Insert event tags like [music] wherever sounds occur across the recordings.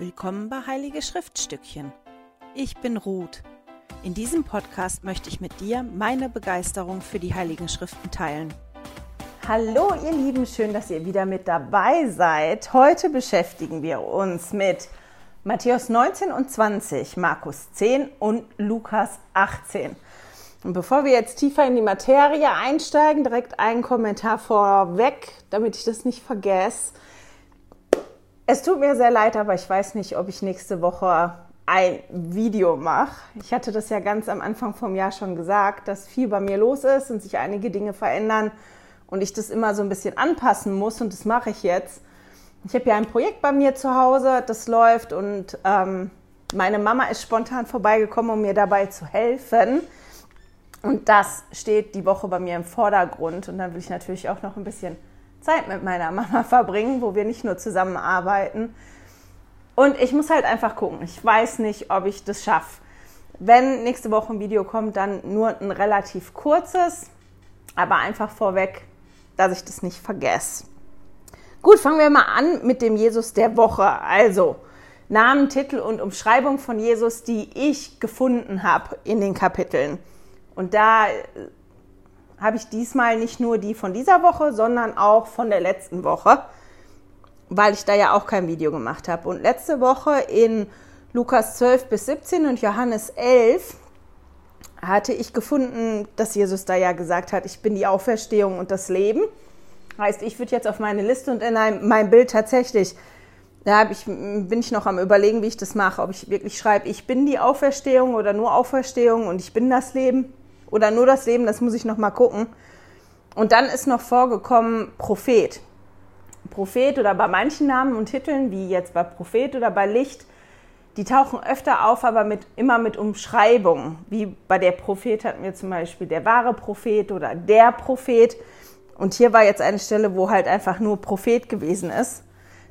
Willkommen bei Heilige Schriftstückchen. Ich bin Ruth. In diesem Podcast möchte ich mit dir meine Begeisterung für die Heiligen Schriften teilen. Hallo ihr Lieben, schön, dass ihr wieder mit dabei seid. Heute beschäftigen wir uns mit Matthäus 19 und 20, Markus 10 und Lukas 18. Und bevor wir jetzt tiefer in die Materie einsteigen, direkt einen Kommentar vorweg, damit ich das nicht vergesse. Es tut mir sehr leid, aber ich weiß nicht, ob ich nächste Woche ein Video mache. Ich hatte das ja ganz am Anfang vom Jahr schon gesagt, dass viel bei mir los ist und sich einige Dinge verändern und ich das immer so ein bisschen anpassen muss und das mache ich jetzt. Ich habe ja ein Projekt bei mir zu Hause, das läuft und ähm, meine Mama ist spontan vorbeigekommen, um mir dabei zu helfen. Und das steht die Woche bei mir im Vordergrund. Und dann will ich natürlich auch noch ein bisschen Zeit mit meiner Mama [laughs] verbringen, wo wir nicht nur zusammenarbeiten. Und ich muss halt einfach gucken. Ich weiß nicht, ob ich das schaffe. Wenn nächste Woche ein Video kommt, dann nur ein relativ kurzes, aber einfach vorweg, dass ich das nicht vergesse. Gut, fangen wir mal an mit dem Jesus der Woche. Also Namen, Titel und Umschreibung von Jesus, die ich gefunden habe in den Kapiteln. Und da habe ich diesmal nicht nur die von dieser Woche, sondern auch von der letzten Woche, weil ich da ja auch kein Video gemacht habe. Und letzte Woche in Lukas 12 bis 17 und Johannes 11 hatte ich gefunden, dass Jesus da ja gesagt hat, ich bin die Auferstehung und das Leben. Heißt, ich würde jetzt auf meine Liste und in einem, mein Bild tatsächlich, da ich, bin ich noch am überlegen, wie ich das mache, ob ich wirklich schreibe, ich bin die Auferstehung oder nur Auferstehung und ich bin das Leben oder nur das Leben, das muss ich noch mal gucken. Und dann ist noch vorgekommen Prophet. Prophet oder bei manchen Namen und Titeln, wie jetzt bei Prophet oder bei Licht, die tauchen öfter auf, aber mit, immer mit Umschreibungen. Wie bei der Prophet hatten wir zum Beispiel der wahre Prophet oder der Prophet. Und hier war jetzt eine Stelle, wo halt einfach nur Prophet gewesen ist.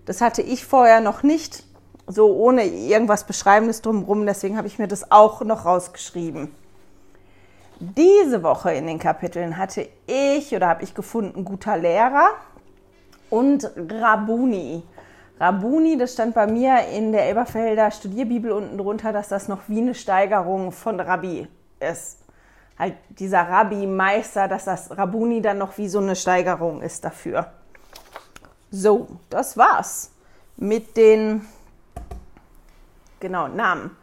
Das hatte ich vorher noch nicht, so ohne irgendwas Beschreibendes drumherum. Deswegen habe ich mir das auch noch rausgeschrieben. Diese Woche in den Kapiteln hatte ich oder habe ich gefunden guter Lehrer und Rabuni. Rabuni, das stand bei mir in der Elberfelder Studierbibel unten drunter, dass das noch wie eine Steigerung von Rabbi ist. Halt dieser Rabbi-Meister, dass das Rabuni dann noch wie so eine Steigerung ist dafür. So, das war's mit den genau Namen.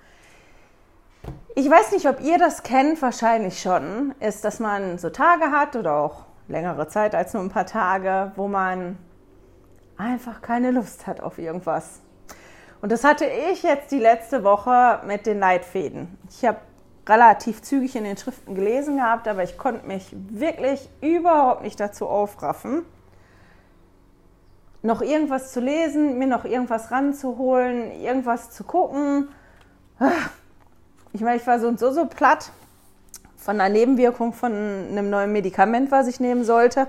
Ich weiß nicht, ob ihr das kennt, wahrscheinlich schon, ist, dass man so Tage hat oder auch längere Zeit als nur ein paar Tage, wo man einfach keine Lust hat auf irgendwas. Und das hatte ich jetzt die letzte Woche mit den Leitfäden. Ich habe relativ zügig in den Schriften gelesen gehabt, aber ich konnte mich wirklich überhaupt nicht dazu aufraffen, noch irgendwas zu lesen, mir noch irgendwas ranzuholen, irgendwas zu gucken. Ich meine, ich war so und so so platt von einer Nebenwirkung von einem neuen Medikament, was ich nehmen sollte,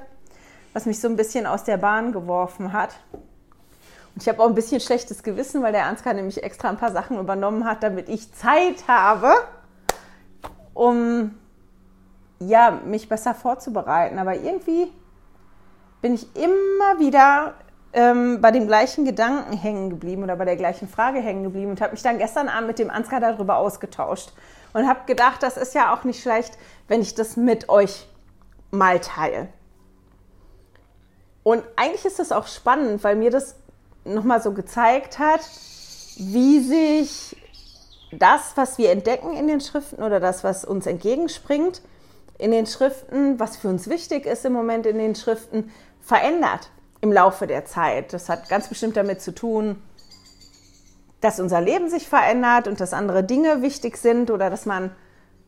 was mich so ein bisschen aus der Bahn geworfen hat. Und ich habe auch ein bisschen schlechtes Gewissen, weil der Ansgar nämlich extra ein paar Sachen übernommen hat, damit ich Zeit habe, um ja, mich besser vorzubereiten. Aber irgendwie bin ich immer wieder ähm, bei dem gleichen Gedanken hängen geblieben oder bei der gleichen Frage hängen geblieben und habe mich dann gestern Abend mit dem Ansgar darüber ausgetauscht und habe gedacht, das ist ja auch nicht schlecht, wenn ich das mit euch mal teile. Und eigentlich ist das auch spannend, weil mir das nochmal so gezeigt hat, wie sich das, was wir entdecken in den Schriften oder das, was uns entgegenspringt in den Schriften, was für uns wichtig ist im Moment in den Schriften, verändert im Laufe der Zeit. Das hat ganz bestimmt damit zu tun, dass unser Leben sich verändert und dass andere Dinge wichtig sind oder dass man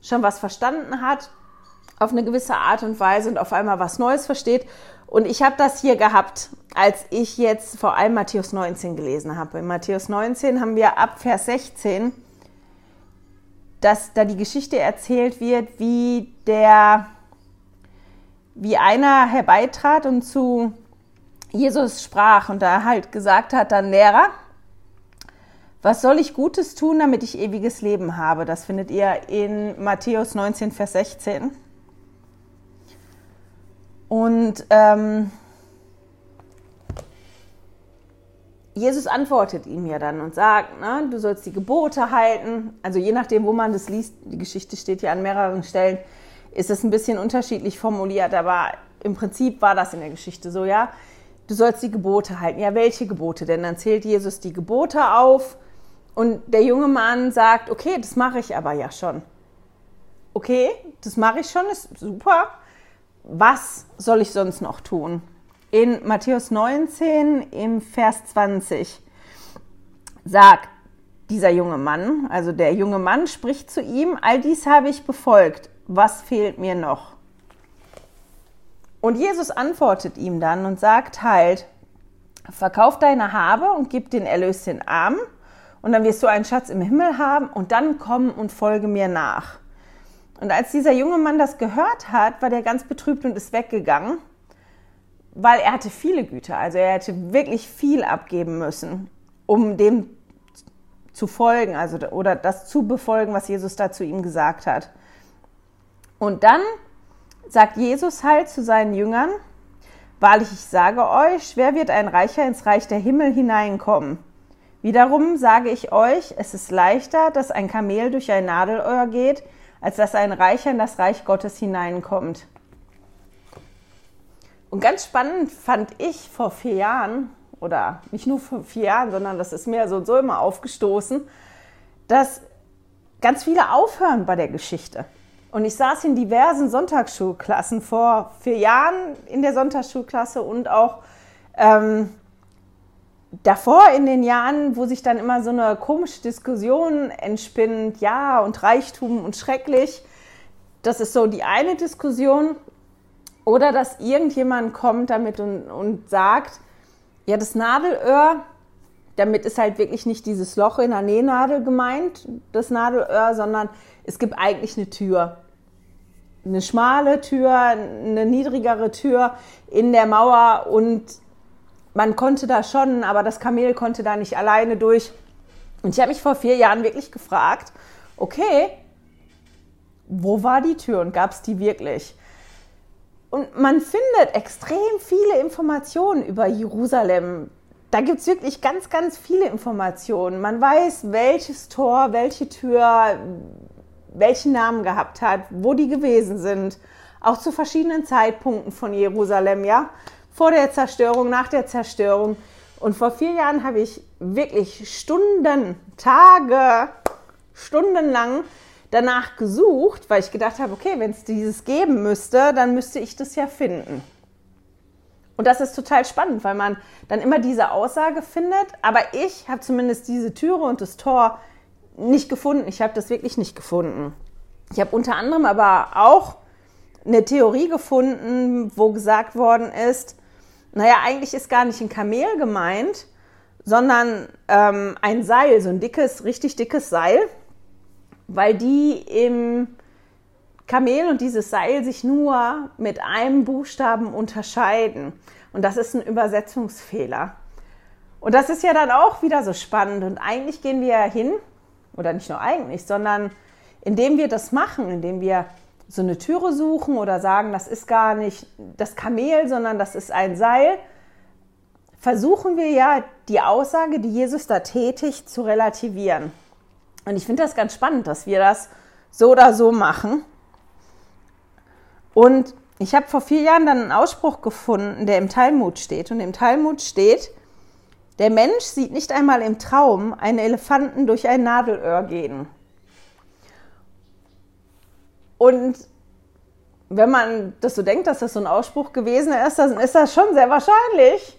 schon was verstanden hat auf eine gewisse Art und Weise und auf einmal was Neues versteht. Und ich habe das hier gehabt, als ich jetzt vor allem Matthäus 19 gelesen habe. In Matthäus 19 haben wir ab Vers 16, dass da die Geschichte erzählt wird, wie der, wie einer herbeitrat und zu Jesus sprach und da halt gesagt hat, dann Lehrer, was soll ich Gutes tun, damit ich ewiges Leben habe? Das findet ihr in Matthäus 19, Vers 16. Und ähm, Jesus antwortet ihm ja dann und sagt, ne, du sollst die Gebote halten. Also je nachdem, wo man das liest, die Geschichte steht ja an mehreren Stellen, ist es ein bisschen unterschiedlich formuliert, aber im Prinzip war das in der Geschichte so, ja. Du sollst die Gebote halten. Ja, welche Gebote? Denn dann zählt Jesus die Gebote auf und der junge Mann sagt, okay, das mache ich aber ja schon. Okay, das mache ich schon, ist super. Was soll ich sonst noch tun? in Matthäus 19 im Vers 20 sagt dieser junge Mann, also der junge Mann spricht zu ihm, all dies habe ich befolgt, was fehlt mir noch? Und Jesus antwortet ihm dann und sagt halt, verkauf deine Habe und gib den Erlös den Armen und dann wirst du einen Schatz im Himmel haben und dann komm und folge mir nach. Und als dieser junge Mann das gehört hat, war der ganz betrübt und ist weggegangen weil er hatte viele Güter. Also er hätte wirklich viel abgeben müssen, um dem zu folgen, also oder das zu befolgen, was Jesus da zu ihm gesagt hat. Und dann sagt Jesus halt zu seinen Jüngern, wahrlich, ich sage euch, schwer wird ein Reicher ins Reich der Himmel hineinkommen. Wiederum sage ich euch, es ist leichter, dass ein Kamel durch ein Nadelöhr geht, als dass ein Reicher in das Reich Gottes hineinkommt. Und ganz spannend fand ich vor vier Jahren, oder nicht nur vor vier Jahren, sondern das ist mir so und so immer aufgestoßen, dass ganz viele aufhören bei der Geschichte. Und ich saß in diversen Sonntagsschulklassen vor vier Jahren in der Sonntagsschulklasse und auch ähm, davor in den Jahren, wo sich dann immer so eine komische Diskussion entspinnt, ja und Reichtum und schrecklich. Das ist so die eine Diskussion. Oder dass irgendjemand kommt damit und, und sagt, ja, das Nadelöhr, damit ist halt wirklich nicht dieses Loch in der Nähnadel gemeint, das Nadelöhr, sondern es gibt eigentlich eine Tür. Eine schmale Tür, eine niedrigere Tür in der Mauer und man konnte da schon, aber das Kamel konnte da nicht alleine durch. Und ich habe mich vor vier Jahren wirklich gefragt, okay, wo war die Tür und gab es die wirklich? Und man findet extrem viele Informationen über Jerusalem. Da gibt es wirklich ganz, ganz viele Informationen. Man weiß, welches Tor, welche Tür, welchen Namen gehabt hat, wo die gewesen sind. Auch zu verschiedenen Zeitpunkten von Jerusalem, ja. Vor der Zerstörung, nach der Zerstörung. Und vor vier Jahren habe ich wirklich Stunden, Tage, stundenlang danach gesucht, weil ich gedacht habe, okay, wenn es dieses geben müsste, dann müsste ich das ja finden. Und das ist total spannend, weil man dann immer diese Aussage findet, aber ich habe zumindest diese Türe und das Tor nicht gefunden. Ich habe das wirklich nicht gefunden. Ich habe unter anderem aber auch eine Theorie gefunden, wo gesagt worden ist, naja, eigentlich ist gar nicht ein Kamel gemeint, sondern ähm, ein Seil, so ein dickes, richtig dickes Seil, weil die im Kamel und dieses Seil sich nur mit einem Buchstaben unterscheiden. Und das ist ein Übersetzungsfehler. Und das ist ja dann auch wieder so spannend. Und eigentlich gehen wir ja hin, oder nicht nur eigentlich, sondern indem wir das machen, indem wir so eine Türe suchen oder sagen, das ist gar nicht das Kamel, sondern das ist ein Seil, versuchen wir ja die Aussage, die Jesus da tätigt, zu relativieren. Und ich finde das ganz spannend, dass wir das so oder so machen. Und ich habe vor vier Jahren dann einen Ausspruch gefunden, der im Talmud steht. Und im Talmud steht, der Mensch sieht nicht einmal im Traum einen Elefanten durch ein Nadelöhr gehen. Und wenn man das so denkt, dass das so ein Ausspruch gewesen ist, dann ist das schon sehr wahrscheinlich,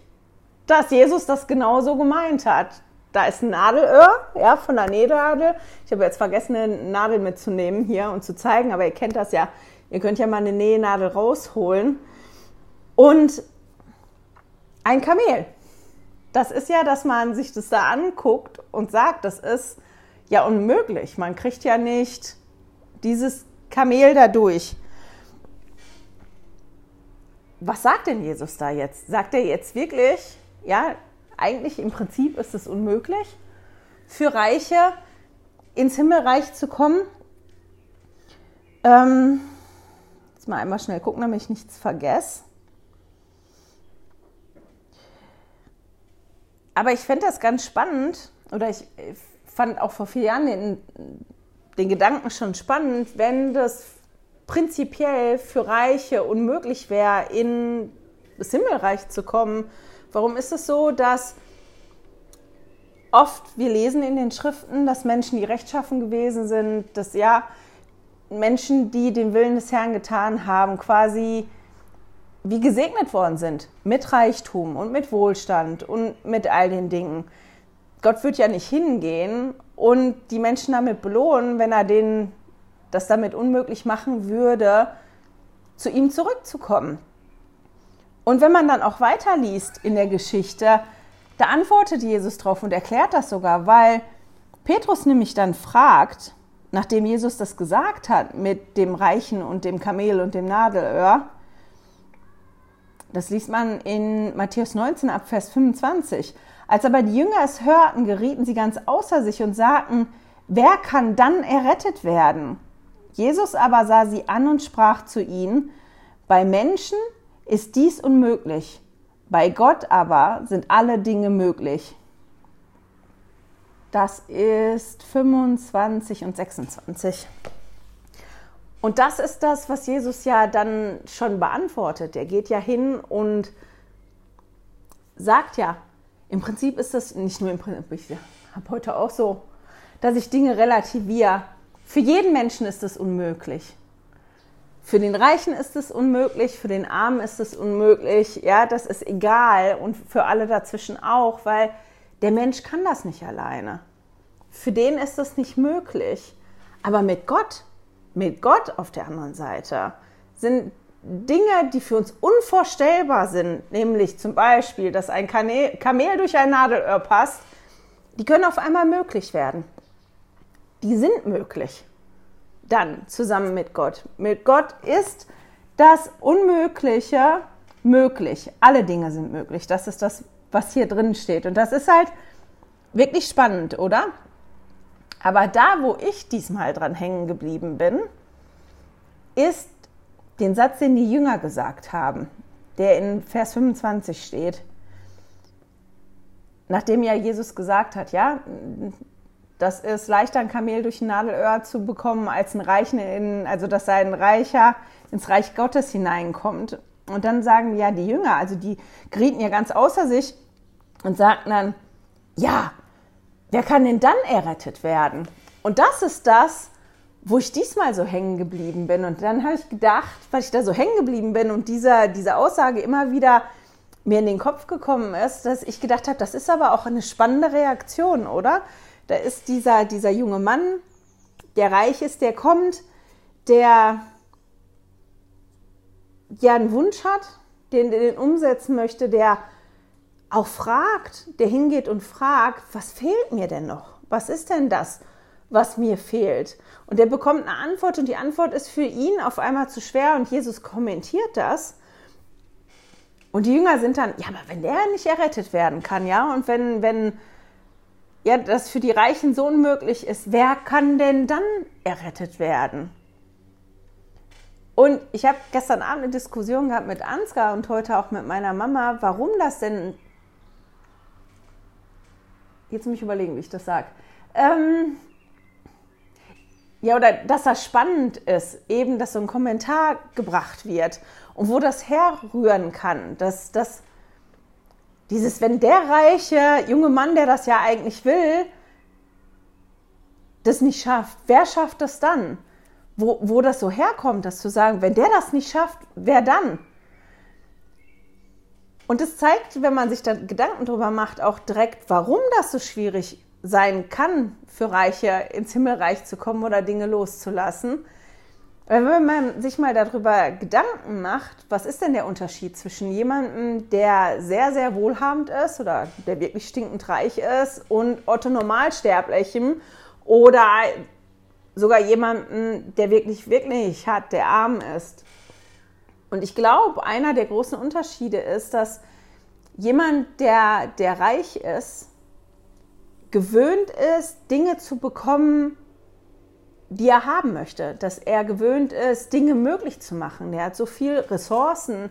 dass Jesus das genauso gemeint hat da ist ein Nadelöhr, ja, von der Nähnadel. Ich habe jetzt vergessen, eine Nadel mitzunehmen hier und zu zeigen, aber ihr kennt das ja. Ihr könnt ja mal eine Nähnadel rausholen. Und ein Kamel. Das ist ja, dass man sich das da anguckt und sagt, das ist ja unmöglich. Man kriegt ja nicht dieses Kamel da durch. Was sagt denn Jesus da jetzt? Sagt er jetzt wirklich, ja, eigentlich im Prinzip ist es unmöglich, für Reiche ins Himmelreich zu kommen. Ähm, mal einmal schnell gucken, damit ich nichts vergesse. aber ich fände das ganz spannend, oder ich fand auch vor vier Jahren den, den Gedanken schon spannend, wenn das prinzipiell für Reiche unmöglich wäre, in das Himmelreich zu kommen. Warum ist es so, dass oft wir lesen in den Schriften, dass Menschen, die rechtschaffen gewesen sind, dass ja Menschen, die den Willen des Herrn getan haben, quasi wie gesegnet worden sind mit Reichtum und mit Wohlstand und mit all den Dingen. Gott wird ja nicht hingehen und die Menschen damit belohnen, wenn er denen das damit unmöglich machen würde, zu ihm zurückzukommen. Und wenn man dann auch weiterliest in der Geschichte, da antwortet Jesus drauf und erklärt das sogar, weil Petrus nämlich dann fragt, nachdem Jesus das gesagt hat mit dem Reichen und dem Kamel und dem Nadelöhr, das liest man in Matthäus 19 ab Vers 25. Als aber die Jünger es hörten, gerieten sie ganz außer sich und sagten, wer kann dann errettet werden? Jesus aber sah sie an und sprach zu ihnen, bei Menschen ist dies unmöglich, bei Gott aber sind alle Dinge möglich. Das ist 25 und 26. Und das ist das, was Jesus ja dann schon beantwortet. Er geht ja hin und sagt ja, im Prinzip ist das nicht nur im Prinzip, ich habe heute auch so, dass ich Dinge relativiere. Für jeden Menschen ist es unmöglich. Für den Reichen ist es unmöglich, für den Armen ist es unmöglich. Ja, das ist egal und für alle dazwischen auch, weil der Mensch kann das nicht alleine. Für den ist es nicht möglich. Aber mit Gott mit Gott auf der anderen Seite sind Dinge, die für uns unvorstellbar sind, nämlich zum Beispiel, dass ein Kamel durch ein Nadelöhr passt, die können auf einmal möglich werden. Die sind möglich. Dann zusammen mit Gott. Mit Gott ist das Unmögliche möglich. Alle Dinge sind möglich. Das ist das, was hier drin steht. Und das ist halt wirklich spannend, oder? Aber da, wo ich diesmal dran hängen geblieben bin, ist den Satz, den die Jünger gesagt haben, der in Vers 25 steht. Nachdem ja Jesus gesagt hat, ja, das ist leichter, ein Kamel durch ein Nadelöhr zu bekommen, als ein Reichen in, also dass sein Reicher ins Reich Gottes hineinkommt. Und dann sagen ja die Jünger, also die gerieten ja ganz außer sich und sagten dann, ja, wer kann denn dann errettet werden? Und das ist das, wo ich diesmal so hängen geblieben bin. Und dann habe ich gedacht, weil ich da so hängen geblieben bin und dieser, diese Aussage immer wieder mir in den Kopf gekommen ist, dass ich gedacht habe, das ist aber auch eine spannende Reaktion, oder? Da ist dieser, dieser junge Mann, der reich ist, der kommt, der ja einen Wunsch hat, den, den umsetzen möchte, der auch fragt, der hingeht und fragt, was fehlt mir denn noch? Was ist denn das, was mir fehlt? Und der bekommt eine Antwort und die Antwort ist für ihn auf einmal zu schwer und Jesus kommentiert das. Und die Jünger sind dann, ja, aber wenn der nicht errettet werden kann, ja, und wenn, wenn ja, das für die Reichen so unmöglich ist, wer kann denn dann errettet werden? Und ich habe gestern Abend eine Diskussion gehabt mit Ansgar und heute auch mit meiner Mama, warum das denn jetzt muss ich überlegen, wie ich das sage. Ähm, ja, oder dass das spannend ist, eben, dass so ein Kommentar gebracht wird und wo das herrühren kann, dass das dieses, wenn der reiche junge Mann, der das ja eigentlich will, das nicht schafft, wer schafft das dann? Wo, wo das so herkommt, das zu sagen, wenn der das nicht schafft, wer dann? Und es zeigt, wenn man sich da Gedanken drüber macht, auch direkt, warum das so schwierig sein kann, für Reiche ins Himmelreich zu kommen oder Dinge loszulassen. Wenn man sich mal darüber Gedanken macht, was ist denn der Unterschied zwischen jemandem, der sehr, sehr wohlhabend ist oder der wirklich stinkend reich ist und Otto Normalsterblichem oder sogar jemanden, der wirklich, wirklich hat, der arm ist. Und ich glaube, einer der großen Unterschiede ist, dass jemand, der, der reich ist, gewöhnt ist, Dinge zu bekommen, die er haben möchte. Dass er gewöhnt ist, Dinge möglich zu machen. Der hat so viele Ressourcen,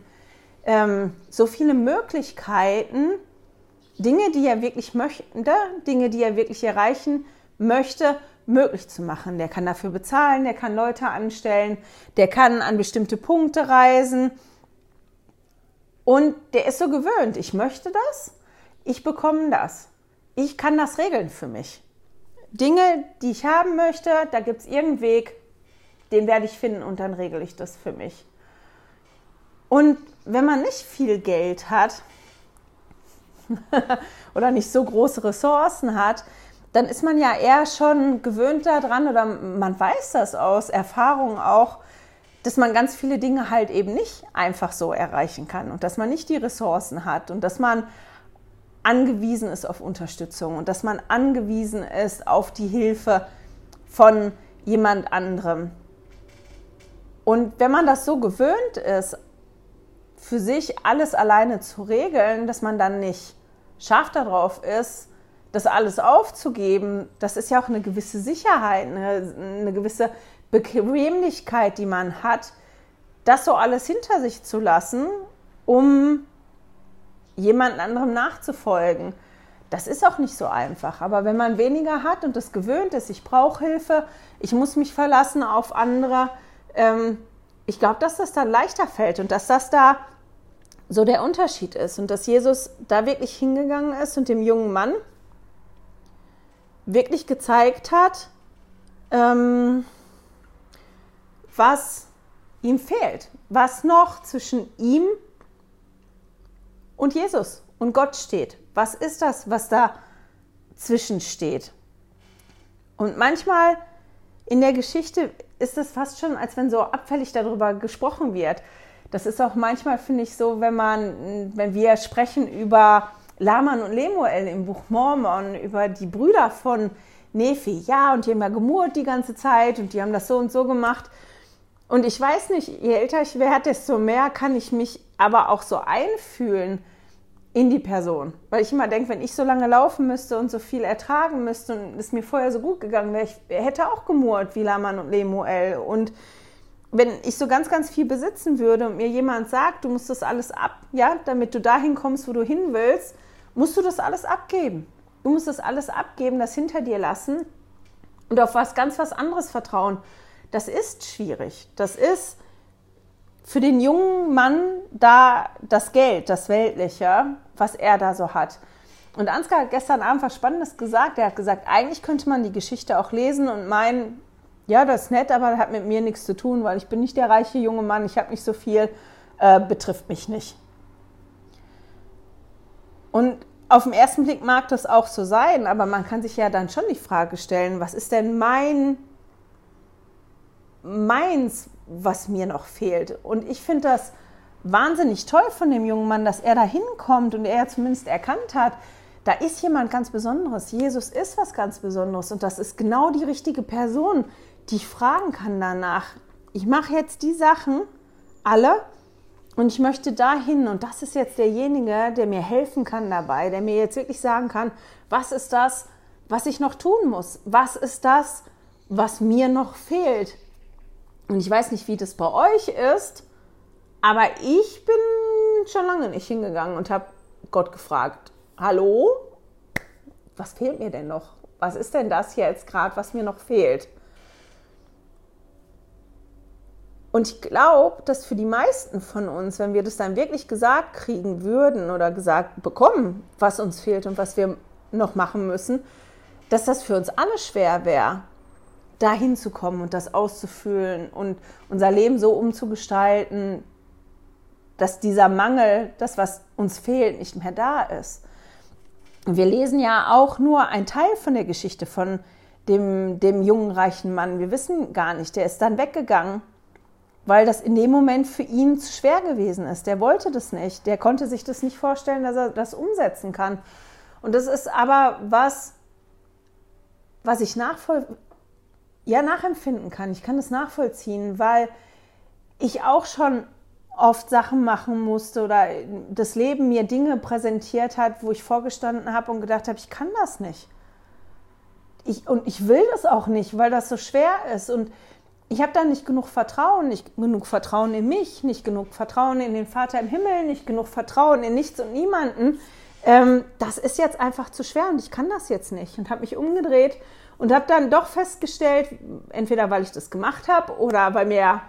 ähm, so viele Möglichkeiten, Dinge, die er wirklich möchte, Dinge, die er wirklich erreichen möchte, möglich zu machen. Der kann dafür bezahlen, der kann Leute anstellen, der kann an bestimmte Punkte reisen. Und der ist so gewöhnt, ich möchte das, ich bekomme das. Ich kann das regeln für mich. Dinge, die ich haben möchte, da gibt es irgendeinen Weg, den werde ich finden und dann regle ich das für mich. Und wenn man nicht viel Geld hat [laughs] oder nicht so große Ressourcen hat, dann ist man ja eher schon gewöhnt daran oder man weiß das aus Erfahrung auch, dass man ganz viele Dinge halt eben nicht einfach so erreichen kann und dass man nicht die Ressourcen hat und dass man angewiesen ist auf Unterstützung und dass man angewiesen ist auf die Hilfe von jemand anderem. Und wenn man das so gewöhnt ist, für sich alles alleine zu regeln, dass man dann nicht scharf darauf ist, das alles aufzugeben, das ist ja auch eine gewisse Sicherheit, eine, eine gewisse Bequemlichkeit, die man hat, das so alles hinter sich zu lassen, um jemand anderem nachzufolgen. Das ist auch nicht so einfach. Aber wenn man weniger hat und das gewöhnt ist, ich brauche Hilfe, ich muss mich verlassen auf andere, ähm, ich glaube, dass das dann leichter fällt und dass das da so der Unterschied ist und dass Jesus da wirklich hingegangen ist und dem jungen Mann wirklich gezeigt hat, ähm, was ihm fehlt, was noch zwischen ihm und Jesus und Gott steht. Was ist das, was da zwischen steht? Und manchmal in der Geschichte ist es fast schon, als wenn so abfällig darüber gesprochen wird. Das ist auch manchmal, finde ich, so, wenn man, wenn wir sprechen über Laman und Lemuel im Buch Mormon, über die Brüder von Nephi. Ja, und die haben ja gemurrt die ganze Zeit und die haben das so und so gemacht. Und ich weiß nicht, je älter ich werde, desto mehr kann ich mich aber auch so einfühlen in die Person. Weil ich immer denke, wenn ich so lange laufen müsste und so viel ertragen müsste und es mir vorher so gut gegangen wäre, ich hätte auch gemurrt wie Laman und Lemuel. Und wenn ich so ganz, ganz viel besitzen würde und mir jemand sagt, du musst das alles ab, ja, damit du dahin kommst, wo du hin willst, musst du das alles abgeben. Du musst das alles abgeben, das hinter dir lassen und auf was ganz was anderes vertrauen das ist schwierig. Das ist für den jungen Mann da das Geld, das Weltliche, was er da so hat. Und Ansgar hat gestern Abend was Spannendes gesagt. Er hat gesagt, eigentlich könnte man die Geschichte auch lesen und meinen, ja, das ist nett, aber das hat mit mir nichts zu tun, weil ich bin nicht der reiche junge Mann, ich habe nicht so viel, äh, betrifft mich nicht. Und auf den ersten Blick mag das auch so sein, aber man kann sich ja dann schon die Frage stellen, was ist denn mein meins, was mir noch fehlt. Und ich finde das wahnsinnig toll von dem jungen Mann, dass er da hinkommt und er zumindest erkannt hat, da ist jemand ganz Besonderes. Jesus ist was ganz Besonderes und das ist genau die richtige Person, die ich fragen kann danach. Ich mache jetzt die Sachen alle und ich möchte dahin und das ist jetzt derjenige, der mir helfen kann dabei, der mir jetzt wirklich sagen kann, was ist das, was ich noch tun muss? Was ist das, was mir noch fehlt? Und ich weiß nicht, wie das bei euch ist, aber ich bin schon lange nicht hingegangen und habe Gott gefragt, hallo, was fehlt mir denn noch? Was ist denn das jetzt gerade, was mir noch fehlt? Und ich glaube, dass für die meisten von uns, wenn wir das dann wirklich gesagt kriegen würden oder gesagt bekommen, was uns fehlt und was wir noch machen müssen, dass das für uns alle schwer wäre dahin zu kommen und das auszufüllen und unser Leben so umzugestalten, dass dieser Mangel, das, was uns fehlt, nicht mehr da ist. Wir lesen ja auch nur einen Teil von der Geschichte von dem, dem jungen, reichen Mann. Wir wissen gar nicht, der ist dann weggegangen, weil das in dem Moment für ihn zu schwer gewesen ist. Der wollte das nicht. Der konnte sich das nicht vorstellen, dass er das umsetzen kann. Und das ist aber was, was ich nachvoll ja nachempfinden kann. Ich kann das nachvollziehen, weil ich auch schon oft Sachen machen musste oder das Leben mir Dinge präsentiert hat, wo ich vorgestanden habe und gedacht habe, ich kann das nicht. Ich, und ich will das auch nicht, weil das so schwer ist. Und ich habe da nicht genug Vertrauen, nicht genug Vertrauen in mich, nicht genug Vertrauen in den Vater im Himmel, nicht genug Vertrauen in nichts und niemanden, ähm, das ist jetzt einfach zu schwer und ich kann das jetzt nicht. Und habe mich umgedreht und habe dann doch festgestellt, entweder weil ich das gemacht habe oder weil mir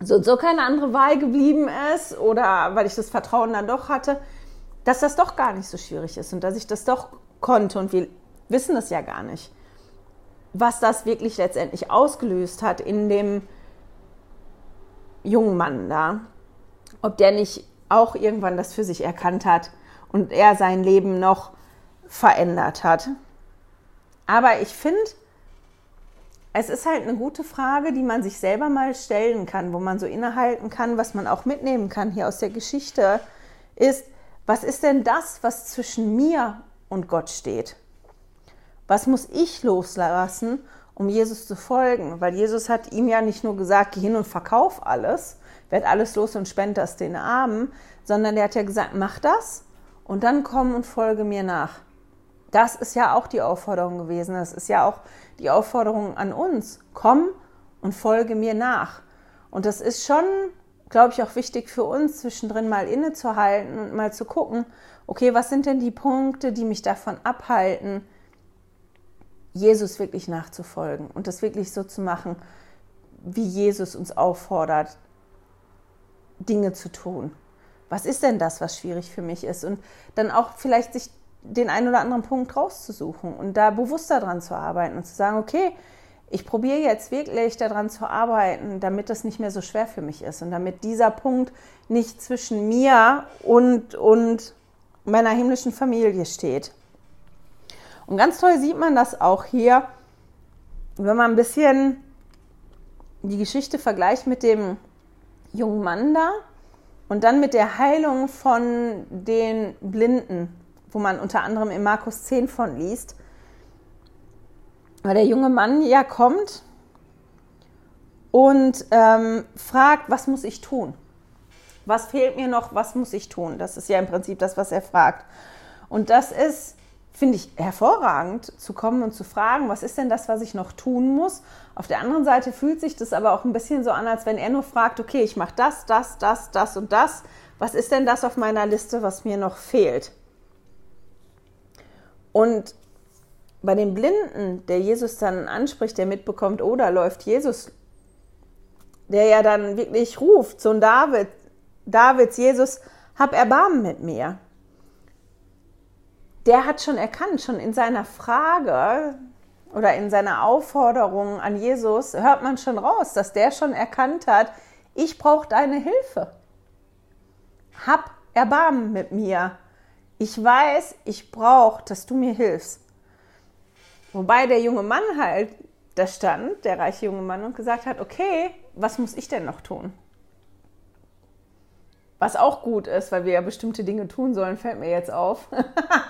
so und so keine andere Wahl geblieben ist oder weil ich das Vertrauen dann doch hatte, dass das doch gar nicht so schwierig ist und dass ich das doch konnte. Und wir wissen es ja gar nicht, was das wirklich letztendlich ausgelöst hat in dem jungen Mann da. Ob der nicht auch irgendwann das für sich erkannt hat und er sein Leben noch verändert hat. Aber ich finde, es ist halt eine gute Frage, die man sich selber mal stellen kann, wo man so innehalten kann, was man auch mitnehmen kann hier aus der Geschichte, ist, was ist denn das, was zwischen mir und Gott steht? Was muss ich loslassen, um Jesus zu folgen? Weil Jesus hat ihm ja nicht nur gesagt, geh hin und verkauf alles, werd alles los und spend das den Armen, sondern er hat ja gesagt, mach das und dann komm und folge mir nach. Das ist ja auch die Aufforderung gewesen. Das ist ja auch die Aufforderung an uns. Komm und folge mir nach. Und das ist schon, glaube ich, auch wichtig für uns, zwischendrin mal innezuhalten und mal zu gucken, okay, was sind denn die Punkte, die mich davon abhalten, Jesus wirklich nachzufolgen und das wirklich so zu machen, wie Jesus uns auffordert, Dinge zu tun. Was ist denn das, was schwierig für mich ist? Und dann auch vielleicht sich den einen oder anderen Punkt rauszusuchen und da bewusster dran zu arbeiten und zu sagen, okay, ich probiere jetzt wirklich daran zu arbeiten, damit das nicht mehr so schwer für mich ist und damit dieser Punkt nicht zwischen mir und, und meiner himmlischen Familie steht. Und ganz toll sieht man das auch hier, wenn man ein bisschen die Geschichte vergleicht mit dem jungen Mann da und dann mit der Heilung von den Blinden wo man unter anderem in Markus 10 von liest. Weil der junge Mann ja kommt und ähm, fragt, was muss ich tun? Was fehlt mir noch? Was muss ich tun? Das ist ja im Prinzip das, was er fragt. Und das ist, finde ich, hervorragend zu kommen und zu fragen, was ist denn das, was ich noch tun muss? Auf der anderen Seite fühlt sich das aber auch ein bisschen so an, als wenn er nur fragt, okay, ich mache das, das, das, das und das. Was ist denn das auf meiner Liste, was mir noch fehlt? Und bei dem Blinden, der Jesus dann anspricht, der mitbekommt, oh, da läuft Jesus, der ja dann wirklich ruft, Sohn David, Davids, Jesus, hab Erbarmen mit mir. Der hat schon erkannt, schon in seiner Frage oder in seiner Aufforderung an Jesus, hört man schon raus, dass der schon erkannt hat, ich brauche deine Hilfe. Hab Erbarmen mit mir. Ich weiß, ich brauche, dass du mir hilfst. Wobei der junge Mann halt da stand, der reiche junge Mann, und gesagt hat, okay, was muss ich denn noch tun? Was auch gut ist, weil wir ja bestimmte Dinge tun sollen, fällt mir jetzt auf.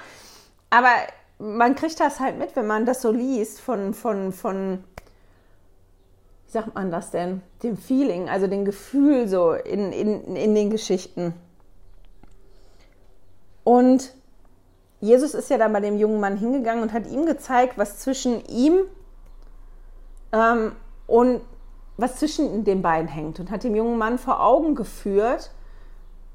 [laughs] Aber man kriegt das halt mit, wenn man das so liest von, von, von, wie sagt man das denn, dem Feeling, also dem Gefühl so in, in, in den Geschichten. Und Jesus ist ja dann bei dem jungen Mann hingegangen und hat ihm gezeigt, was zwischen ihm ähm, und was zwischen den beiden hängt und hat dem jungen Mann vor Augen geführt,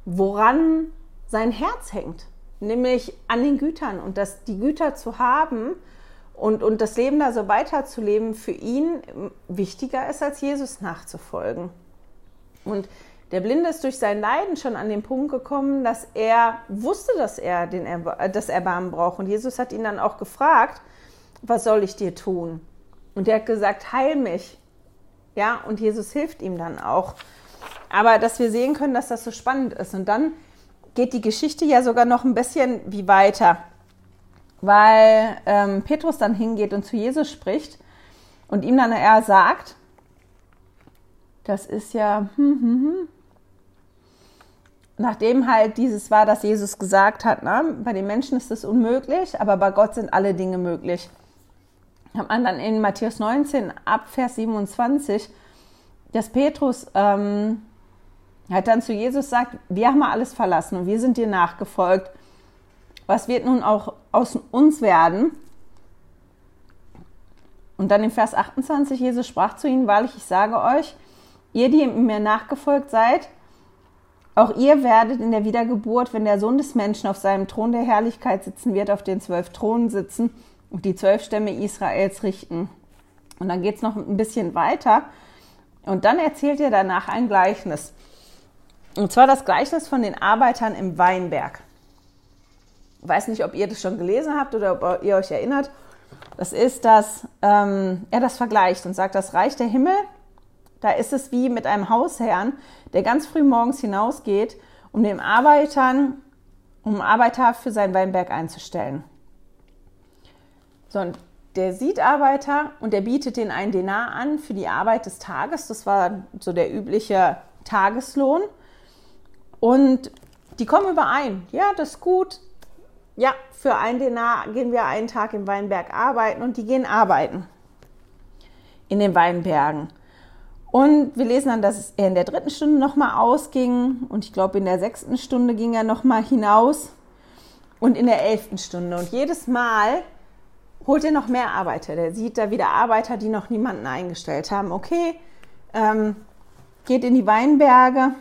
woran sein Herz hängt, nämlich an den Gütern und dass die Güter zu haben und, und das Leben da so weiterzuleben für ihn wichtiger ist, als Jesus nachzufolgen. Und der Blinde ist durch sein Leiden schon an den Punkt gekommen, dass er wusste, dass er den Erba das Erbarmen braucht. Und Jesus hat ihn dann auch gefragt, was soll ich dir tun? Und er hat gesagt, heil mich. Ja, und Jesus hilft ihm dann auch. Aber dass wir sehen können, dass das so spannend ist. Und dann geht die Geschichte ja sogar noch ein bisschen wie weiter, weil ähm, Petrus dann hingeht und zu Jesus spricht und ihm dann er sagt, das ist ja, hm, hm, hm, nachdem halt dieses war, dass Jesus gesagt hat, ne, bei den Menschen ist es unmöglich, aber bei Gott sind alle Dinge möglich. Haben dann in Matthäus 19 ab Vers 27, dass Petrus ähm, halt dann zu Jesus sagt, wir haben alles verlassen und wir sind dir nachgefolgt. Was wird nun auch aus uns werden? Und dann in Vers 28, Jesus sprach zu ihnen, wahrlich, ich sage euch, ihr, die mir nachgefolgt seid, Auch ihr werdet in der Wiedergeburt, wenn der Sohn des Menschen auf seinem Thron der Herrlichkeit sitzen wird, auf den zwölf Thronen sitzen und die zwölf Stämme Israels richten. Und dann geht es noch ein bisschen weiter. Und dann erzählt er danach ein Gleichnis. Und zwar das Gleichnis von den Arbeitern im Weinberg. Ich weiß nicht, ob ihr das schon gelesen habt oder ob ihr euch erinnert. Das ist, dass ähm, er das vergleicht und sagt, das Reich der Himmel, da ist es wie mit einem Hausherrn, der ganz früh morgens hinausgeht, um den Arbeitern, um Arbeiter für seinen Weinberg einzustellen. So, und der sieht Arbeiter und der bietet denen einen Denar an für die Arbeit des Tages. Das war so der übliche Tageslohn. Und die kommen überein. Ja, das ist gut. Ja, für einen Denar gehen wir einen Tag im Weinberg arbeiten und die gehen arbeiten in den Weinbergen. Und wir lesen dann, dass er in der dritten Stunde nochmal ausging und ich glaube in der sechsten Stunde ging er nochmal hinaus und in der elften Stunde. Und jedes Mal holt er noch mehr Arbeiter. Der sieht da wieder Arbeiter, die noch niemanden eingestellt haben. Okay, ähm, geht in die Weinberge.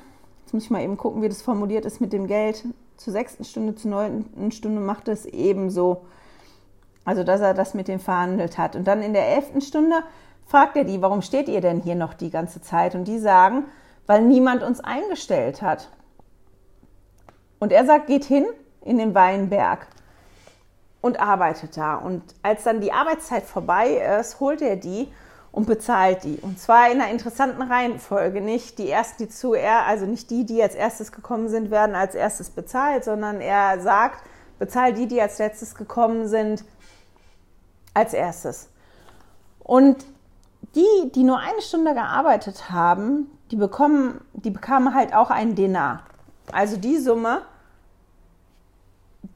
Jetzt muss ich mal eben gucken, wie das formuliert ist mit dem Geld. Zur sechsten Stunde, zur neunten Stunde macht es ebenso. Also, dass er das mit dem verhandelt hat. Und dann in der elften Stunde fragt er die, warum steht ihr denn hier noch die ganze Zeit? Und die sagen, weil niemand uns eingestellt hat. Und er sagt, geht hin in den Weinberg und arbeitet da. Und als dann die Arbeitszeit vorbei ist, holt er die und bezahlt die. Und zwar in einer interessanten Reihenfolge. Nicht die ersten, die zuerst, also nicht die, die als erstes gekommen sind, werden als erstes bezahlt, sondern er sagt, bezahlt die, die als letztes gekommen sind, als erstes. Und die, die nur eine Stunde gearbeitet haben, die bekommen, die bekamen halt auch einen Denar. Also die Summe,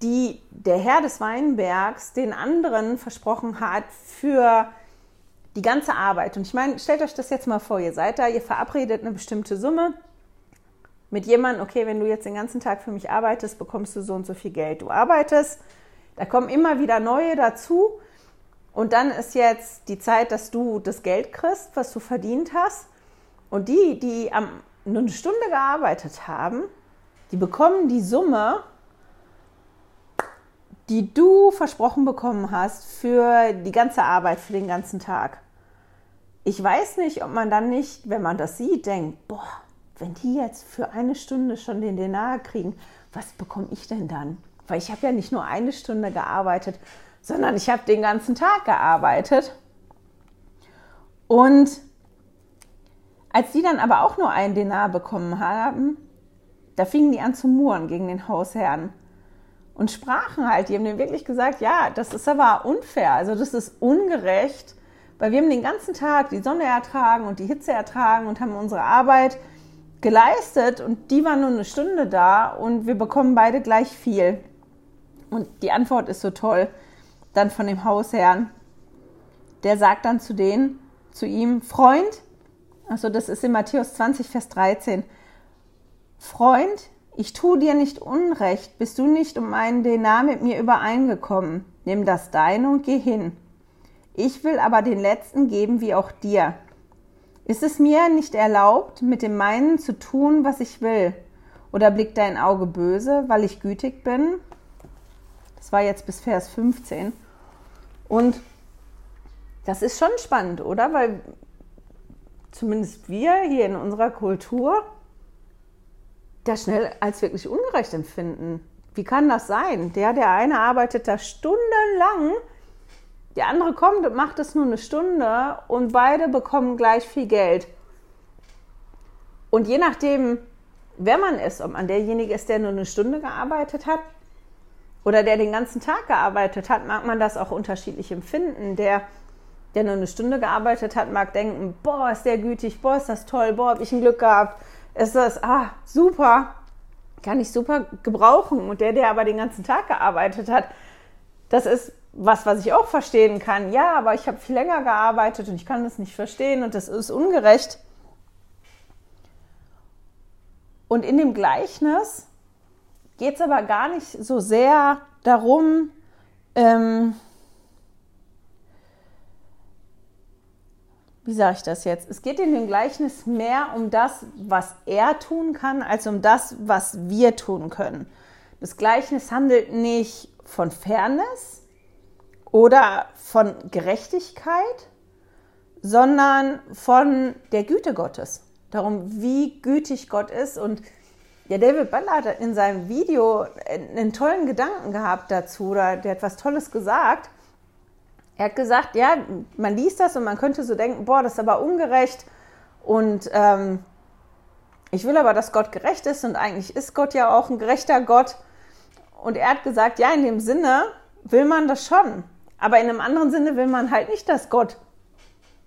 die der Herr des Weinbergs den anderen versprochen hat für die ganze Arbeit. Und ich meine, stellt euch das jetzt mal vor, ihr seid da, ihr verabredet eine bestimmte Summe mit jemandem, okay, wenn du jetzt den ganzen Tag für mich arbeitest, bekommst du so und so viel Geld. Du arbeitest, da kommen immer wieder neue dazu und dann ist jetzt die Zeit, dass du das Geld kriegst, was du verdient hast. Und die, die am, nur eine Stunde gearbeitet haben, die bekommen die Summe, die du versprochen bekommen hast für die ganze Arbeit, für den ganzen Tag. Ich weiß nicht, ob man dann nicht, wenn man das sieht, denkt, boah, wenn die jetzt für eine Stunde schon den Denar kriegen, was bekomme ich denn dann? Weil ich habe ja nicht nur eine Stunde gearbeitet, sondern ich habe den ganzen Tag gearbeitet. Und als die dann aber auch nur einen Denar bekommen haben, da fingen die an zu murren gegen den Hausherrn und sprachen halt. Die haben denen wirklich gesagt, ja, das ist aber unfair, also das ist ungerecht, weil wir haben den ganzen Tag die Sonne ertragen und die Hitze ertragen und haben unsere Arbeit geleistet und die waren nur eine Stunde da und wir bekommen beide gleich viel. Und die Antwort ist so toll dann von dem Hausherrn. Der sagt dann zu denen, zu ihm, Freund, also das ist in Matthäus 20, Vers 13, Freund, ich tue dir nicht Unrecht, bist du nicht um einen Denar mit mir übereingekommen. Nimm das deine und geh hin. Ich will aber den letzten geben wie auch dir. Ist es mir nicht erlaubt, mit dem meinen zu tun, was ich will? Oder blickt dein Auge böse, weil ich gütig bin? Das war jetzt bis Vers 15. Und das ist schon spannend, oder? Weil zumindest wir hier in unserer Kultur das schnell als wirklich ungerecht empfinden. Wie kann das sein? Der, der eine arbeitet da stundenlang, der andere kommt und macht es nur eine Stunde und beide bekommen gleich viel Geld. Und je nachdem, wer man ist, ob man derjenige ist, der nur eine Stunde gearbeitet hat oder der den ganzen Tag gearbeitet hat, mag man das auch unterschiedlich empfinden. Der, der nur eine Stunde gearbeitet hat, mag denken, boah, ist der gütig, boah, ist das toll, boah, habe ich ein Glück gehabt, ist das, ah, super, kann ich super gebrauchen. Und der, der aber den ganzen Tag gearbeitet hat, das ist was, was ich auch verstehen kann. Ja, aber ich habe viel länger gearbeitet und ich kann das nicht verstehen und das ist ungerecht. Und in dem Gleichnis geht es aber gar nicht so sehr darum, ähm, wie sage ich das jetzt? Es geht in dem Gleichnis mehr um das, was er tun kann, als um das, was wir tun können. Das Gleichnis handelt nicht von Fairness oder von Gerechtigkeit, sondern von der Güte Gottes. Darum, wie gütig Gott ist. Und ja, David Butler hat in seinem Video einen tollen Gedanken gehabt dazu, oder der hat was Tolles gesagt. Er hat gesagt, ja, man liest das und man könnte so denken, boah, das ist aber ungerecht und ähm, ich will aber, dass Gott gerecht ist und eigentlich ist Gott ja auch ein gerechter Gott. Und er hat gesagt, ja, in dem Sinne will man das schon, aber in einem anderen Sinne will man halt nicht, dass Gott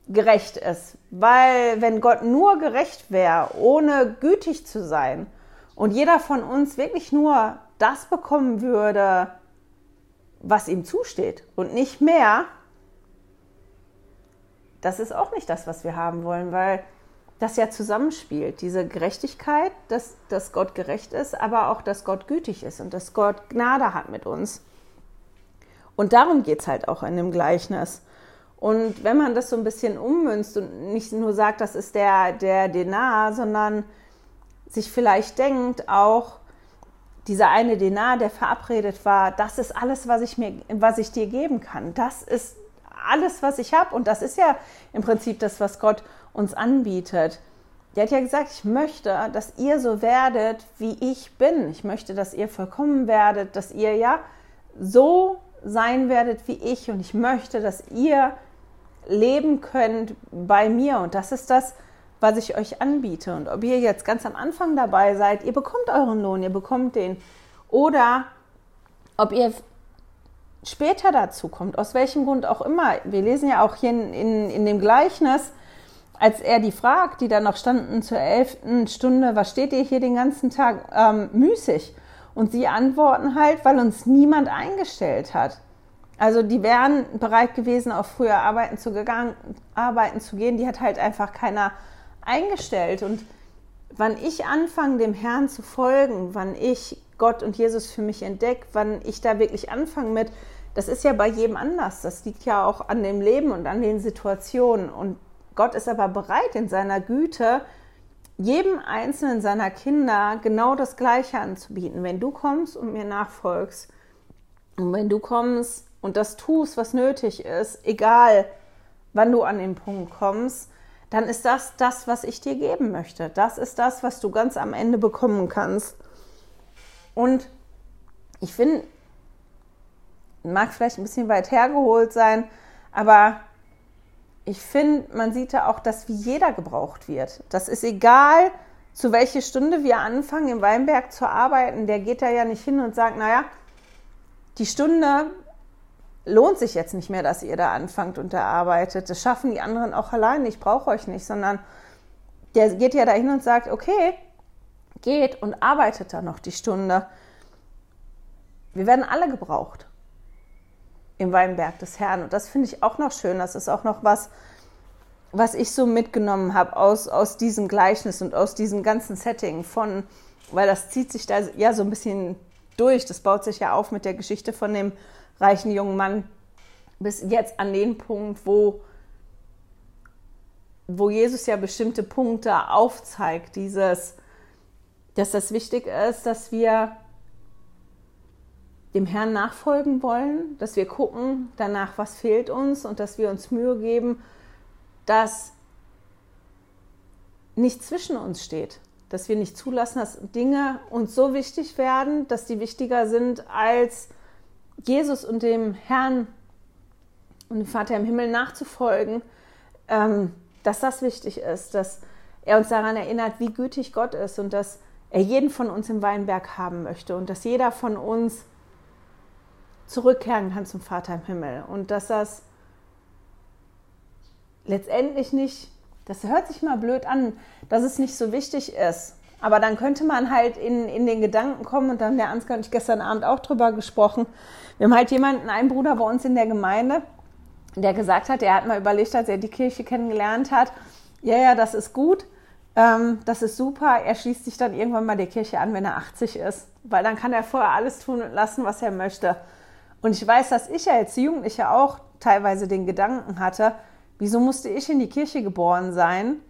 gerecht ist, weil wenn Gott nur gerecht wäre, ohne gütig zu sein und jeder von uns wirklich nur das bekommen würde, was ihm zusteht und nicht mehr, das ist auch nicht das, was wir haben wollen, weil das ja zusammenspielt. Diese Gerechtigkeit, dass, dass Gott gerecht ist, aber auch, dass Gott gütig ist und dass Gott Gnade hat mit uns. Und darum geht es halt auch in dem Gleichnis. Und wenn man das so ein bisschen ummünzt und nicht nur sagt, das ist der, der Denar, sondern sich vielleicht denkt, auch dieser eine Denar, der verabredet war, das ist alles, was ich, mir, was ich dir geben kann. Das ist alles, was ich habe. Und das ist ja im Prinzip das, was Gott uns anbietet. Der hat ja gesagt, ich möchte, dass ihr so werdet, wie ich bin. Ich möchte, dass ihr vollkommen werdet, dass ihr ja so sein werdet wie ich. Und ich möchte, dass ihr leben könnt bei mir. Und das ist das, was ich euch anbiete. Und ob ihr jetzt ganz am Anfang dabei seid, ihr bekommt euren Lohn, ihr bekommt den. Oder ob ihr später dazu kommt, aus welchem Grund auch immer. Wir lesen ja auch hier in, in, in dem Gleichnis, als er die fragt, die da noch standen zur elften Stunde, was steht ihr hier den ganzen Tag ähm, müßig? Und sie antworten halt, weil uns niemand eingestellt hat. Also die wären bereit gewesen, auch früher arbeiten zu, gegangen, arbeiten zu gehen. Die hat halt einfach keiner eingestellt. Und wann ich anfange, dem Herrn zu folgen, wann ich Gott und Jesus für mich entdecke, wann ich da wirklich anfange mit, das ist ja bei jedem anders. Das liegt ja auch an dem Leben und an den Situationen. Und Gott ist aber bereit, in seiner Güte jedem einzelnen seiner Kinder genau das Gleiche anzubieten. Wenn du kommst und mir nachfolgst und wenn du kommst und das tust, was nötig ist, egal wann du an den Punkt kommst, dann ist das das, was ich dir geben möchte. Das ist das, was du ganz am Ende bekommen kannst. Und ich finde, mag vielleicht ein bisschen weit hergeholt sein, aber ich finde, man sieht da auch, dass wie jeder gebraucht wird. Das ist egal, zu welcher Stunde wir anfangen, im Weinberg zu arbeiten. Der geht da ja nicht hin und sagt, naja, die Stunde lohnt sich jetzt nicht mehr, dass ihr da anfangt und da arbeitet. Das schaffen die anderen auch allein. Ich brauche euch nicht, sondern der geht ja dahin und sagt, okay, geht und arbeitet da noch die Stunde. Wir werden alle gebraucht im Weinberg des Herrn. Und das finde ich auch noch schön. Das ist auch noch was, was ich so mitgenommen habe aus, aus diesem Gleichnis und aus diesem ganzen Setting von, weil das zieht sich da ja so ein bisschen durch. Das baut sich ja auf mit der Geschichte von dem reichen jungen Mann bis jetzt an den Punkt, wo, wo Jesus ja bestimmte Punkte aufzeigt. Dieses, dass das wichtig ist, dass wir dem Herrn nachfolgen wollen, dass wir gucken danach, was fehlt uns und dass wir uns Mühe geben, dass nichts zwischen uns steht, dass wir nicht zulassen, dass Dinge uns so wichtig werden, dass die wichtiger sind als Jesus und dem Herrn und dem Vater im Himmel nachzufolgen, ähm, dass das wichtig ist, dass er uns daran erinnert, wie gütig Gott ist und dass er jeden von uns im Weinberg haben möchte und dass jeder von uns zurückkehren kann zum Vater im Himmel. Und dass das letztendlich nicht, das hört sich mal blöd an, dass es nicht so wichtig ist. Aber dann könnte man halt in, in den Gedanken kommen, und dann der Ansgar und ich gestern Abend auch drüber gesprochen. Wir haben halt jemanden, einen Bruder bei uns in der Gemeinde, der gesagt hat, er hat mal überlegt, als er die Kirche kennengelernt hat, ja, ja, das ist gut, ähm, das ist super. Er schließt sich dann irgendwann mal der Kirche an, wenn er 80 ist, weil dann kann er vorher alles tun und lassen, was er möchte. Und ich weiß, dass ich ja als Jugendliche auch teilweise den Gedanken hatte, Wieso musste ich in die Kirche geboren sein?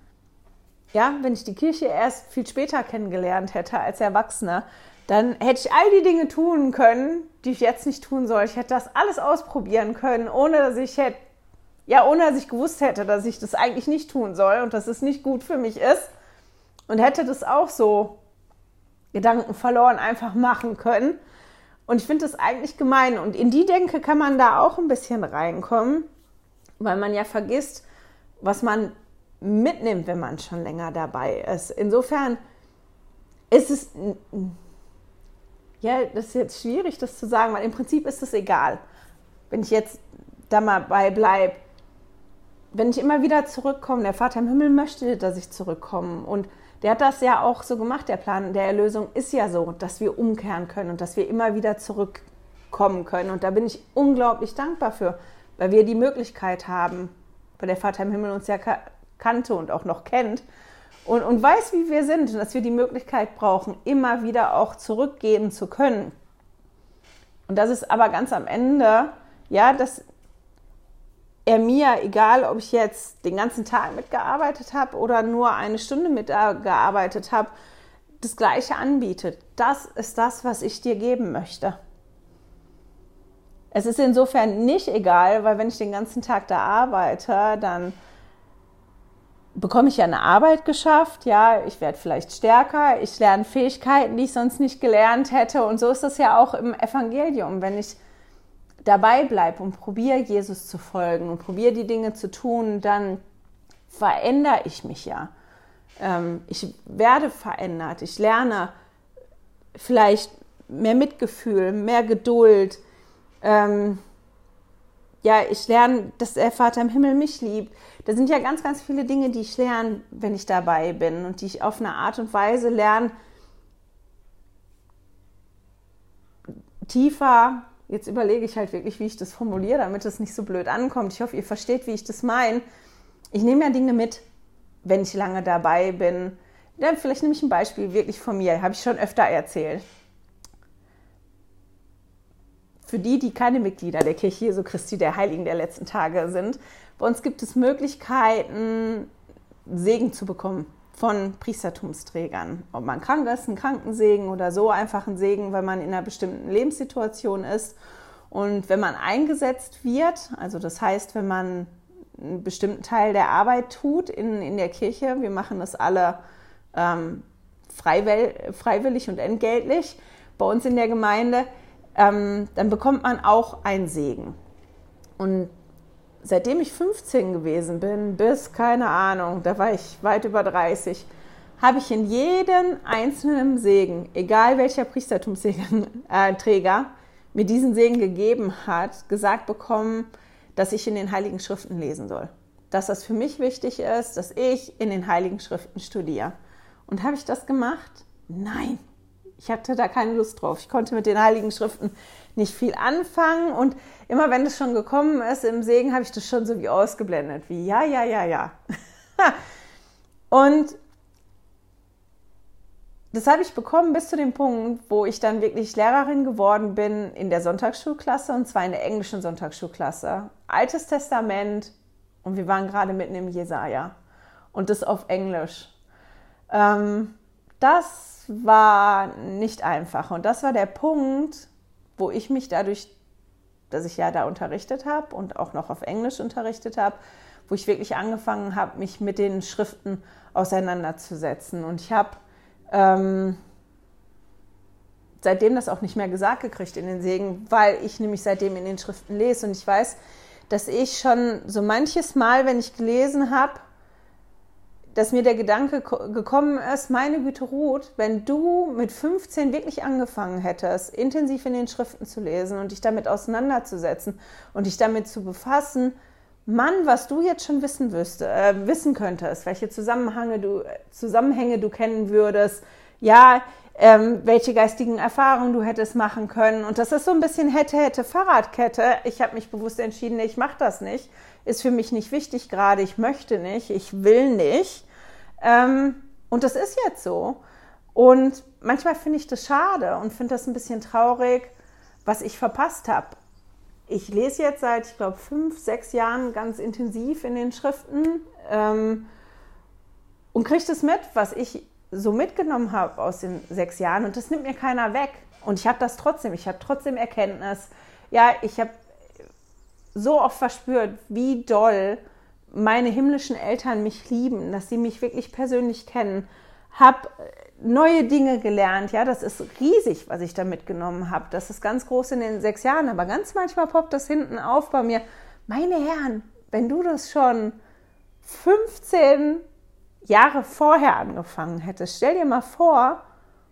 Ja, wenn ich die Kirche erst viel später kennengelernt hätte als Erwachsener, dann hätte ich all die Dinge tun können, die ich jetzt nicht tun soll. Ich hätte das alles ausprobieren können, ohne dass ich hätte, ja, ohne dass ich gewusst hätte, dass ich das eigentlich nicht tun soll und dass es nicht gut für mich ist. Und hätte das auch so Gedanken verloren einfach machen können. Und ich finde das eigentlich gemein. Und in die Denke kann man da auch ein bisschen reinkommen, weil man ja vergisst, was man mitnimmt, wenn man schon länger dabei ist. Insofern ist es, ja, das ist jetzt schwierig, das zu sagen, weil im Prinzip ist es egal. Wenn ich jetzt da mal bei bleibe, wenn ich immer wieder zurückkomme, der Vater im Himmel möchte, dass ich zurückkomme und der hat das ja auch so gemacht. Der Plan der Erlösung ist ja so, dass wir umkehren können und dass wir immer wieder zurückkommen können. Und da bin ich unglaublich dankbar für, weil wir die Möglichkeit haben, weil der Vater im Himmel uns ja kannte und auch noch kennt und, und weiß, wie wir sind und dass wir die Möglichkeit brauchen, immer wieder auch zurückgehen zu können. Und das ist aber ganz am Ende, ja, dass er mir, egal ob ich jetzt den ganzen Tag mitgearbeitet habe oder nur eine Stunde mitgearbeitet habe, das Gleiche anbietet. Das ist das, was ich dir geben möchte. Es ist insofern nicht egal, weil wenn ich den ganzen Tag da arbeite, dann bekomme ich ja eine Arbeit geschafft, ja, ich werde vielleicht stärker, ich lerne Fähigkeiten, die ich sonst nicht gelernt hätte. Und so ist es ja auch im Evangelium. Wenn ich dabei bleibe und probiere, Jesus zu folgen und probiere die Dinge zu tun, dann verändere ich mich ja. Ähm, ich werde verändert. Ich lerne vielleicht mehr Mitgefühl, mehr Geduld. Ähm, ja, ich lerne, dass der Vater im Himmel mich liebt. Da sind ja ganz, ganz viele Dinge, die ich lerne, wenn ich dabei bin und die ich auf eine Art und Weise lerne, tiefer Jetzt überlege ich halt wirklich, wie ich das formuliere, damit es nicht so blöd ankommt. Ich hoffe, ihr versteht, wie ich das meine. Ich nehme ja Dinge mit, wenn ich lange dabei bin. Ja, vielleicht nehme ich ein Beispiel wirklich von mir, habe ich schon öfter erzählt. Für die, die keine Mitglieder der Kirche Jesu Christi der Heiligen der letzten Tage sind, bei uns gibt es Möglichkeiten, Segen zu bekommen von Priestertumsträgern. Ob man krank ist, ein Krankensegen oder so, einfach ein Segen, weil man in einer bestimmten Lebenssituation ist. Und wenn man eingesetzt wird, also das heißt, wenn man einen bestimmten Teil der Arbeit tut in, in der Kirche, wir machen das alle ähm, freiwillig und entgeltlich bei uns in der Gemeinde, ähm, dann bekommt man auch einen Segen. Und seitdem ich 15 gewesen bin, bis, keine Ahnung, da war ich weit über 30, habe ich in jedem einzelnen Segen, egal welcher Priestertumsträger äh, [laughs] mir diesen Segen gegeben hat, gesagt bekommen, dass ich in den Heiligen Schriften lesen soll. Dass das für mich wichtig ist, dass ich in den Heiligen Schriften studiere. Und habe ich das gemacht? Nein. Ich hatte da keine Lust drauf. Ich konnte mit den Heiligen Schriften nicht viel anfangen und immer wenn es schon gekommen ist im Segen, habe ich das schon so wie ausgeblendet, wie ja, ja, ja, ja. [laughs] und das habe ich bekommen bis zu dem Punkt, wo ich dann wirklich Lehrerin geworden bin in der Sonntagsschulklasse und zwar in der englischen Sonntagsschulklasse. Altes Testament und wir waren gerade mitten im Jesaja und das auf Englisch. Ähm, das war nicht einfach und das war der Punkt, wo ich mich dadurch, dass ich ja da unterrichtet habe und auch noch auf Englisch unterrichtet habe, wo ich wirklich angefangen habe, mich mit den Schriften auseinanderzusetzen. Und ich habe ähm, seitdem das auch nicht mehr gesagt gekriegt in den Segen, weil ich nämlich seitdem in den Schriften lese. Und ich weiß, dass ich schon so manches Mal, wenn ich gelesen habe, dass mir der Gedanke gekommen ist, meine Güte Ruth, wenn du mit 15 wirklich angefangen hättest, intensiv in den Schriften zu lesen und dich damit auseinanderzusetzen und dich damit zu befassen, Mann, was du jetzt schon wissen wüsste, äh, wissen könntest, welche Zusammenhänge du, Zusammenhänge du kennen würdest, ja, ähm, welche geistigen Erfahrungen du hättest machen können. Und das ist so ein bisschen hätte, hätte, Fahrradkette. Ich habe mich bewusst entschieden, ich mache das nicht. Ist für mich nicht wichtig gerade. Ich möchte nicht, ich will nicht. Ähm, und das ist jetzt so. Und manchmal finde ich das schade und finde das ein bisschen traurig, was ich verpasst habe. ich lese jetzt seit, ich glaube, fünf, sechs Jahren ganz intensiv in den Schriften ähm, und kriege das mit, was ich so mitgenommen habe aus den sechs Jahren. Und das nimmt mir keiner weg. Und ich habe das trotzdem. Ich habe trotzdem Erkenntnis. Ja, ich habe so oft verspürt, wie doll meine himmlischen Eltern mich lieben, dass sie mich wirklich persönlich kennen. Habe neue Dinge gelernt. Ja, das ist riesig, was ich da mitgenommen habe. Das ist ganz groß in den sechs Jahren, aber ganz manchmal poppt das hinten auf bei mir. Meine Herren, wenn du das schon 15 Jahre vorher angefangen hättest, stell dir mal vor,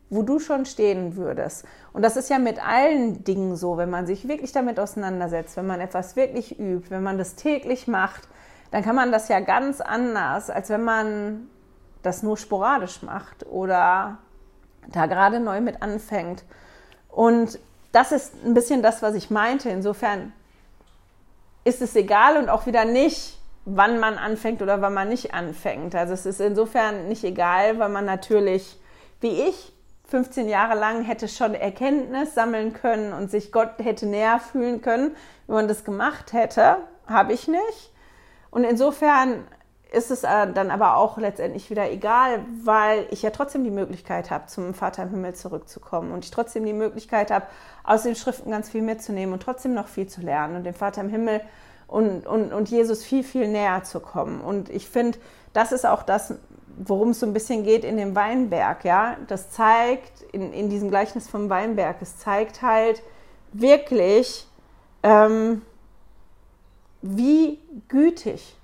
wo du schon stehen würdest. Und das ist ja mit allen Dingen so, wenn man sich wirklich damit auseinandersetzt, wenn man etwas wirklich übt, wenn man das täglich macht, dann kann man das ja ganz anders, als wenn man das nur sporadisch macht oder da gerade neu mit anfängt. Und das ist ein bisschen das, was ich meinte. Insofern ist es egal und auch wieder nicht, wann man anfängt oder wann man nicht anfängt. Also es ist insofern nicht egal, weil man natürlich, wie ich, 15 Jahre lang hätte schon Erkenntnis sammeln können und sich Gott hätte näher fühlen können, wenn man das gemacht hätte. Habe ich nicht. Und insofern ist es äh, dann aber auch letztendlich wieder egal, weil ich ja trotzdem die Möglichkeit habe, zum Vater im Himmel zurückzukommen und ich trotzdem die Möglichkeit habe, aus den Schriften ganz viel mitzunehmen und trotzdem noch viel zu lernen und den Vater im Himmel und, und, und Jesus viel, viel näher zu kommen. Und ich finde, das ist auch das, worum es so ein bisschen geht in dem Weinberg. Ja? Das zeigt in, in diesem Gleichnis vom Weinberg, es zeigt halt wirklich, ähm, wie gütig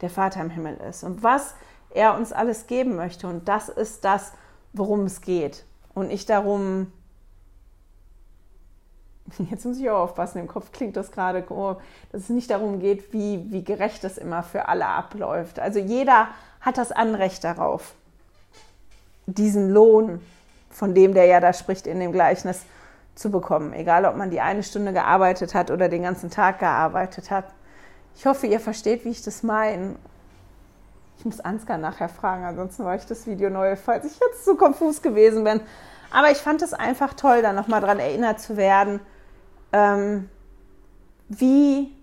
der Vater im Himmel ist und was er uns alles geben möchte. Und das ist das, worum es geht. Und nicht darum, [laughs] jetzt muss ich auch aufpassen, im Kopf klingt das gerade, oh, dass es nicht darum geht, wie, wie gerecht das immer für alle abläuft. Also jeder hat das Anrecht darauf, diesen Lohn, von dem der ja da spricht in dem Gleichnis, zu bekommen. Egal, ob man die eine Stunde gearbeitet hat oder den ganzen Tag gearbeitet hat. Ich hoffe, ihr versteht, wie ich das meine. Ich muss Ansgar nachher fragen, ansonsten war ich das Video neu, falls ich jetzt zu konfus gewesen bin. Aber ich fand es einfach toll, da nochmal dran erinnert zu werden, ähm, wie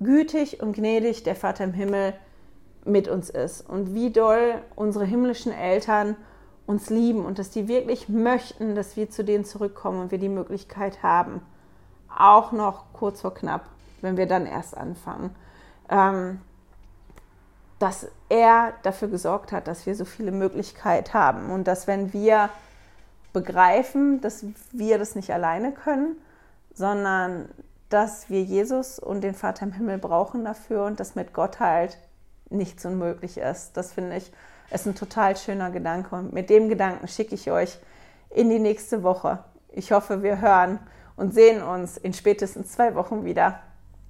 gütig und gnädig der Vater im Himmel mit uns ist und wie doll unsere himmlischen Eltern uns lieben und dass die wirklich möchten, dass wir zu denen zurückkommen und wir die Möglichkeit haben, auch noch kurz vor knapp wenn wir dann erst anfangen. Ähm, dass er dafür gesorgt hat, dass wir so viele Möglichkeiten haben und dass wenn wir begreifen, dass wir das nicht alleine können, sondern dass wir Jesus und den Vater im Himmel brauchen dafür und dass mit Gott halt nichts unmöglich ist. Das finde ich ist ein total schöner Gedanke und mit dem Gedanken schicke ich euch in die nächste Woche. Ich hoffe, wir hören und sehen uns in spätestens zwei Wochen wieder.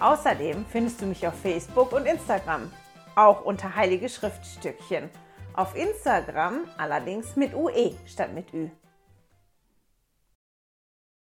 Außerdem findest du mich auf Facebook und Instagram, auch unter Heilige Schriftstückchen. Auf Instagram allerdings mit UE statt mit Ü.